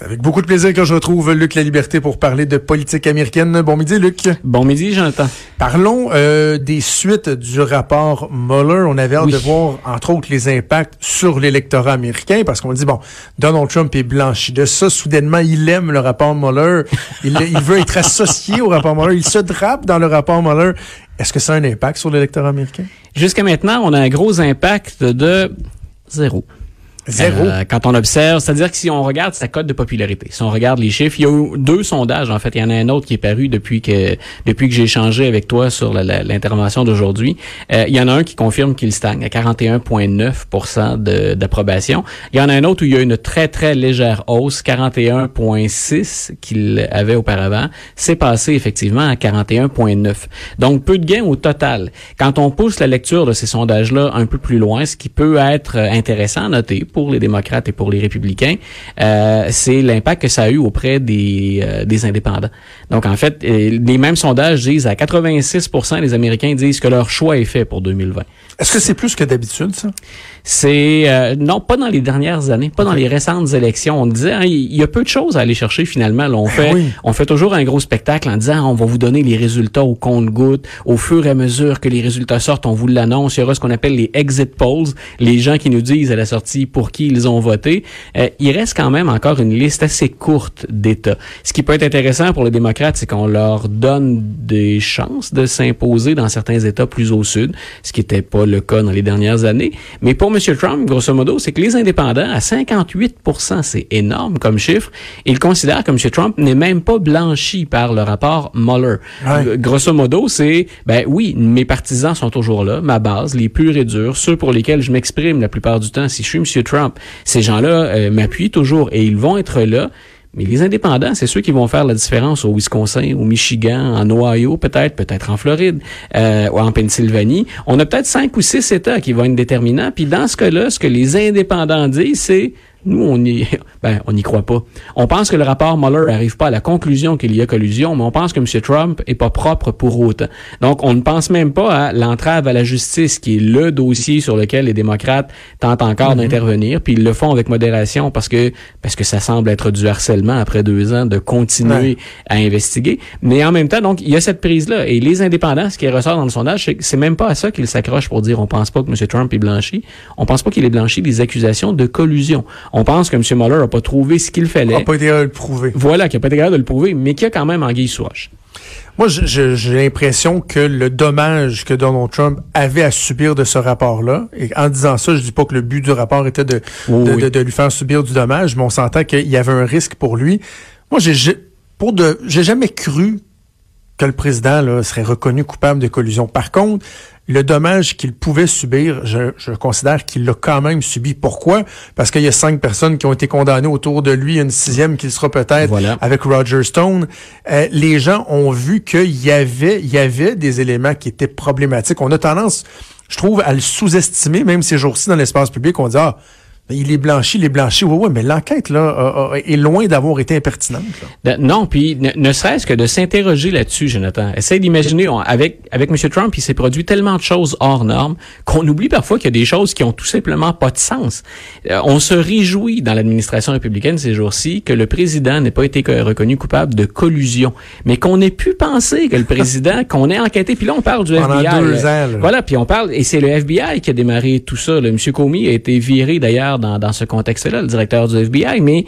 Avec beaucoup de plaisir que je retrouve Luc La Liberté pour parler de politique américaine. Bon midi, Luc. Bon midi, Jonathan. Parlons euh, des suites du rapport Mueller. On avait hâte Oui. de voir, entre autres, les impacts sur l'électorat américain, parce qu'on dit, bon, Donald Trump est blanchi de ça. Soudainement, il aime le rapport Mueller. Il, il veut être associé au rapport Mueller. Il se drape dans le rapport Mueller. Est-ce que ça a un impact sur l'électorat américain? Jusqu'à maintenant, on a un gros impact de zéro. Zéro. Euh, quand on observe, c'est-à-dire que si on regarde sa cote de popularité, si on regarde les chiffres, il y a eu deux sondages, en fait, il y en a un autre qui est paru depuis que depuis que j'ai échangé avec toi sur l'intervention d'aujourd'hui. Euh, il y en a un qui confirme qu'il stagne à 41,9 de- d'approbation. Il y en a un autre où il y a une très très légère hausse, 41,6 qu'il avait auparavant. C'est passé effectivement à 41,9. Donc peu de gains au total. Quand on pousse la lecture de ces sondages-là un peu plus loin, ce qui peut être intéressant à noter pour les démocrates et pour les républicains, euh, c'est l'impact que ça a eu auprès des, euh, des indépendants. Donc en fait, euh, les mêmes sondages disent à 86% des Américains disent que leur choix est fait pour 2020. Est-ce que c'est plus que d'habitude, ça? C'est euh, non pas dans les dernières années, pas dans les récentes élections. On disait hein, il y a peu de choses à aller chercher finalement. Là, on fait oui. on fait toujours un gros spectacle en disant on va vous donner les résultats au compte-goutte au fur et à mesure que les résultats sortent, on vous l'annonce. Il y aura ce qu'on appelle les exit polls, les gens qui nous disent à la sortie pour qui ils ont voté. Euh, il reste quand même encore une liste assez courte d'États. Ce qui peut être intéressant pour les démocrates, c'est qu'on leur donne des chances de s'imposer dans certains États plus au sud, ce qui n'était pas le cas dans les dernières années. Mais pour M. Trump, grosso modo, c'est que les indépendants, à 58% c'est énorme comme chiffre, ils considèrent que M. Trump n'est même pas blanchi par le rapport Mueller. Ouais. Grosso modo, c'est, ben oui, mes partisans sont toujours là, ma base, les purs et durs, ceux pour lesquels je m'exprime la plupart du temps, si je suis M. Trump, ces gens-là euh, m'appuient toujours et ils vont être là. Mais les indépendants, c'est ceux qui vont faire la différence au Wisconsin, au Michigan, en Ohio, peut-être, peut-être en Floride, euh, ou en Pennsylvanie. On a peut-être cinq ou six États qui vont être déterminants. Puis dans ce cas-là, ce que les indépendants disent, c'est nous, on y, ben, on n'y croit pas. On pense que le rapport Mueller n'arrive pas à la conclusion qu'il y a collusion, mais on pense que M. Trump est pas propre pour autant. Donc, on ne pense même pas à l'entrave à la justice, qui est le dossier sur lequel les démocrates tentent encore d'intervenir, puis ils le font avec modération parce que parce que ça semble être du harcèlement après deux ans de continuer Ouais. à investiguer. Mais en même temps, donc, il y a cette prise-là. Et les indépendants, ce qui ressort dans le sondage, c'est c'est même pas à ça qu'ils s'accrochent pour dire on pense pas que M. Trump est blanchi. On pense pas qu'il est blanchi des accusations de collusion. On pense que M. Mueller n'a pas trouvé ce qu'il fallait. n'a pas été capable de le prouver. Voilà, qu'il n'a pas été capable de le prouver, mais qu'il y a quand même anguille sous roche. Moi, j'ai l'impression que le dommage que Donald Trump avait à subir de ce rapport-là, et en disant ça, je dis pas que le but du rapport était de, Oui, de, oui. de- de lui faire subir du dommage, mais on s'entend qu'il y avait un risque pour lui. Moi, j'ai- j'ai pour de, j'ai jamais cru que le président là, serait reconnu coupable de collusion. Par contre, le dommage qu'il pouvait subir, je, je considère qu'il l'a quand même subi. Pourquoi? Parce qu'il y a cinq personnes qui ont été condamnées autour de lui, une sixième qui le sera peut-être Voilà. avec Roger Stone. Euh, les gens ont vu qu'il y avait, il y avait des éléments qui étaient problématiques. On a tendance, je trouve, à le sous-estimer, même ces jours-ci dans l'espace public. On dit, ah, il est blanchi, il est blanchi. Oui, oui, mais l'enquête, là, est loin d'avoir été impertinente. là. De- non, puis ne, ne serait-ce que de s'interroger là-dessus, Jonathan. Essaye d'imaginer, avec avec M. Trump, il s'est produit tellement de choses hors normes qu'on oublie parfois qu'il y a des choses qui ont tout simplement pas de sens. Euh, on se réjouit dans l'administration républicaine ces jours-ci que le président n'ait pas été co- reconnu coupable de collusion, mais qu'on ait pu penser que le président, qu'on ait enquêté, puis là on parle du Pendant FBI. deux ans, là. Voilà, puis on parle, et c'est le FBI qui a démarré tout ça. M. Comey a été viré d'ailleurs dans, ce contexte-là, le directeur du FBI, mais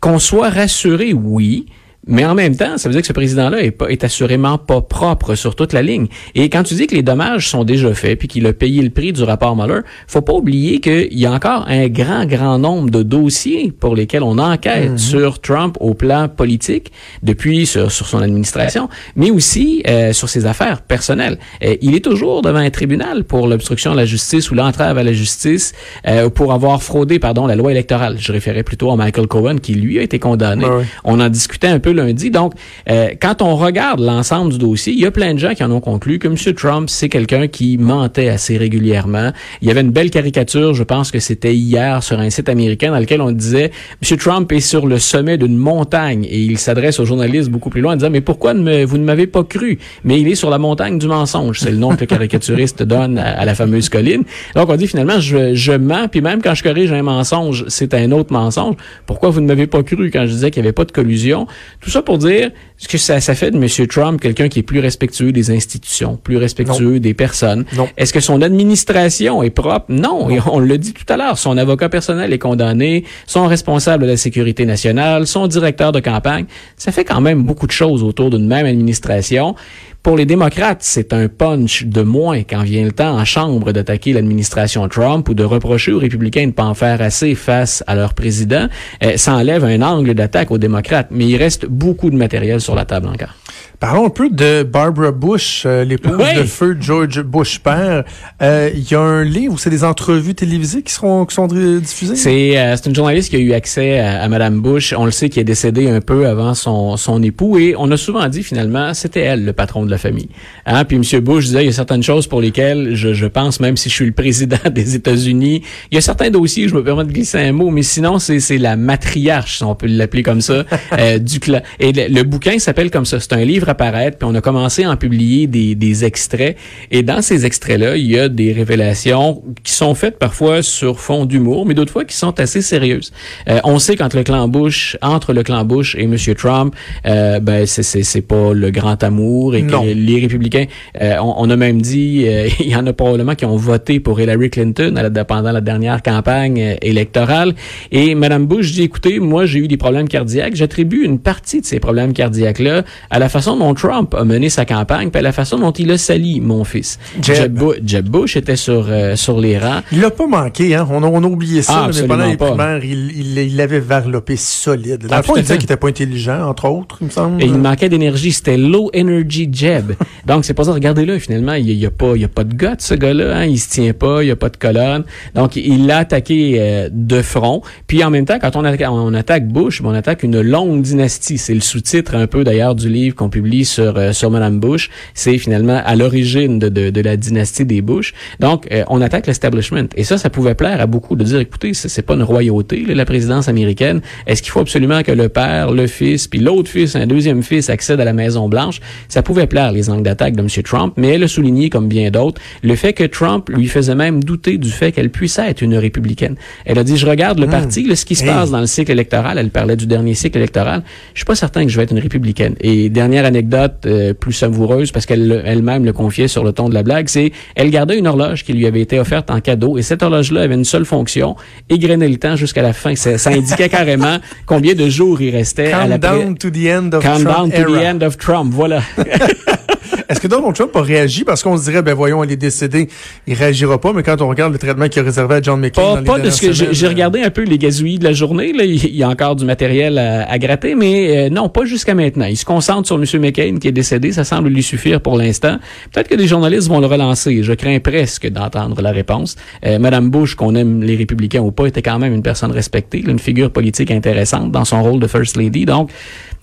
qu'on soit rassuré, oui. Mais en même temps, ça veut dire que ce président-là est, pas- est assurément pas propre sur toute la ligne. Et quand tu dis que les dommages sont déjà faits, puis qu'il a payé le prix du rapport Mueller, faut pas oublier qu'il y a encore un grand, grand nombre de dossiers pour lesquels on enquête sur Trump au plan politique, depuis sur, sur son administration, mais aussi euh, sur ses affaires personnelles. Euh, il est toujours devant un tribunal pour l'obstruction de la justice ou l'entrave à la justice, euh, pour avoir fraudé, pardon, la loi électorale. Je référais plutôt à Michael Cohen, qui lui a été condamné. Ouais. On en discutait un peu lundi. Donc, euh, quand on regarde l'ensemble du dossier, il y a plein de gens qui en ont conclu que M. Trump, c'est quelqu'un qui mentait assez régulièrement. Il y avait une belle caricature, je pense que c'était hier sur un site américain dans lequel on disait M. Trump est sur le sommet d'une montagne et il s'adresse aux journalistes beaucoup plus loin en disant mais pourquoi ne vous ne m'avez pas cru? Mais il est sur la montagne du mensonge, c'est le nom que le caricaturiste donne à, la fameuse colline. Donc on dit finalement je, je mens puis même quand je corrige un mensonge, c'est un autre mensonge. Pourquoi vous ne m'avez pas cru quand je disais qu'il n'y avait pas de collusion? Tout ça pour dire ce que ça, ça fait de M. Trump quelqu'un qui est plus respectueux des institutions, plus respectueux des personnes? Est-ce que son administration est propre? Non, on le dit tout à l'heure, son avocat personnel est condamné, son responsable de la sécurité nationale, son directeur de campagne, ça fait quand même beaucoup de choses autour d'une même administration. Pour les démocrates, c'est un punch de moins quand vient le temps en chambre d'attaquer l'administration Trump ou de reprocher aux républicains de ne pas en faire assez face à leur président. Euh, ça enlève un angle d'attaque aux démocrates, mais il reste beaucoup de matériel sur la table encore. Parlons un peu de Barbara Bush, euh, l'épouse de feu George Bush père. Euh, il y a un livre où c'est des entrevues télévisées qui seront qui sont diffusées? C'est euh, c'est une journaliste qui a eu accès à, Madame Bush. On le sait qui est décédée un peu avant son son époux et on a souvent dit finalement c'était elle le patron de la famille. Hein? Puis Monsieur Bush disait il y a certaines choses pour lesquelles je, je pense même si je suis le président des États-Unis, il y a certains dossiers je me permets de glisser un mot, mais sinon c'est c'est la matriarche si on peut l'appeler comme ça du clan. Et le, le bouquin s'appelle comme ça. C'est un livre apparaître, puis on a commencé à en publier des, des extraits. Et dans ces extraits-là, il y a des révélations qui sont faites parfois sur fond d'humour, mais d'autres fois qui sont assez sérieuses. Euh, on sait quand le clan Bush, entre le clan Bush et M. Trump, euh, ben c'est c'est pas le grand amour et que les républicains, euh, on, a même dit, euh, il y en a probablement qui ont voté pour Hillary Clinton à la, pendant la dernière campagne électorale. Et Mme Bush dit, écoutez, moi j'ai eu des problèmes cardiaques, j'attribue une partie de ces problèmes cardiaques-là à la façon dont Trump a mené sa campagne, puis la façon dont il a sali mon fils. Jeb, Jeb, Bush était sur euh, sur les rangs. Il l'a pas manqué, hein. On a, on a oublié ça, ah, mais pendant les primaires, il, l'avait varlopé solide. Dans le fond, il disait qu'il était pas intelligent, entre autres, il me semble. Et il manquait d'énergie. C'était low energy Jeb. Donc, c'est pas ça. Regardez-le, finalement, il y, a pas, il y a pas de gars, ce gars-là, hein. Il se tient pas, il y a pas de colonne. Donc, il l'a attaqué euh, de front. Puis, en même temps, quand on, attaque, on attaque Bush, on attaque une longue dynastie. C'est le sous-titre un peu, d'ailleurs, du livre qu'on publie sur, euh, sur Madame Bush. C'est finalement à l'origine de, de, de, la dynastie des Bush. Donc, euh, on attaque l'establishment. Et ça, ça pouvait plaire à beaucoup de dire, écoutez, c'est pas une royauté, la présidence américaine. Est-ce qu'il faut absolument que le père, le fils, puis l'autre fils, un deuxième fils, accède à la Maison-Blanche? Ça pouvait plaire, les angles d'attaque de M. Trump, mais elle a souligné, comme bien d'autres, le fait que Trump lui faisait même douter du fait qu'elle puisse être une républicaine. Elle a dit, je regarde le hmm. parti, là, ce qui se passe dans le cycle électoral, elle parlait du dernier cycle électoral, je suis pas certain que je vais être une républicaine. Et dernière anecdote, euh, plus savoureuse parce qu'elle elle-même le confiait sur le ton de la blague, c'est elle gardait une horloge qui lui avait été offerte en cadeau et cette horloge-là avait une seule fonction, égrener le temps jusqu'à la fin. Ça, indiquait carrément combien de jours il restait à la Countdown to the end of Countdown to the end of Trump, voilà. Est-ce que Donald Trump a réagi? Parce qu'on se dirait, ben voyons, il est décédé, il réagira pas, mais quand on regarde le traitement qu'il a réservé à John McCain. Pas, de ce que j'ai regardé un peu les gazouillis de la journée, là, il y a encore du matériel à, gratter, mais euh, non, pas jusqu'à maintenant. Il se concentre sur M. McCain qui est décédé, ça semble lui suffire pour l'instant. Peut-être que des journalistes vont le relancer. Je crains presque d'entendre la réponse. Euh, Madame Bush, qu'on aime les républicains ou pas, était quand même une personne respectée, une figure politique intéressante dans son rôle de First Lady. Donc,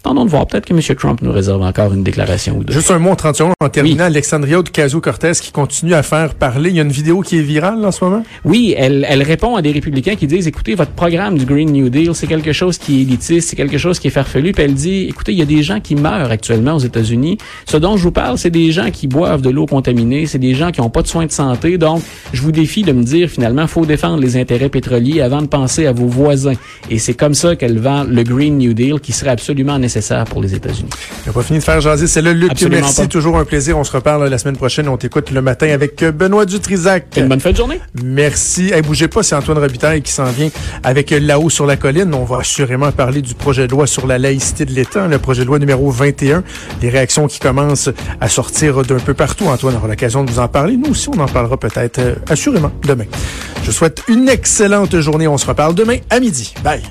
Tendons de voir. Peut-être que M. Trump nous réserve encore une déclaration ou deux. Juste un mot en 30 secondes en terminant. Alexandria Ocasio-Cortez qui continue à faire parler. Il y a une vidéo qui est virale en ce moment? Oui, elle, elle répond à des républicains qui disent, écoutez, votre programme du Green New Deal, c'est quelque chose qui est élitiste, c'est quelque chose qui est farfelu. Puis elle dit, écoutez, il y a des gens qui meurent actuellement aux États-Unis. Ce dont je vous parle, c'est des gens qui boivent de l'eau contaminée, c'est des gens qui n'ont pas de soins de santé. Donc, je vous défie de me dire, finalement, faut défendre les intérêts pétroliers avant de penser à vos voisins. Et c'est comme ça qu'elle vend le Green New Deal qui serait absolument nécessaire pour les États-Unis. On n'a pas fini de faire jaser. C'est là, Luc. merci. Toujours un plaisir. On se reparle la semaine prochaine. On t'écoute le matin avec Benoît Dutrisac. Une bonne fin de journée. Merci. Hey, bougez pas, c'est Antoine Robitaille qui s'en vient avec là-haut sur la colline. On va assurément parler du projet de loi sur la laïcité de l'État, le projet de loi numéro 21. Les réactions qui commencent à sortir d'un peu partout. Antoine aura l'occasion de vous en parler. Nous aussi, on en parlera peut-être euh, assurément demain. Je souhaite une excellente journée. On se reparle demain à midi. Bye.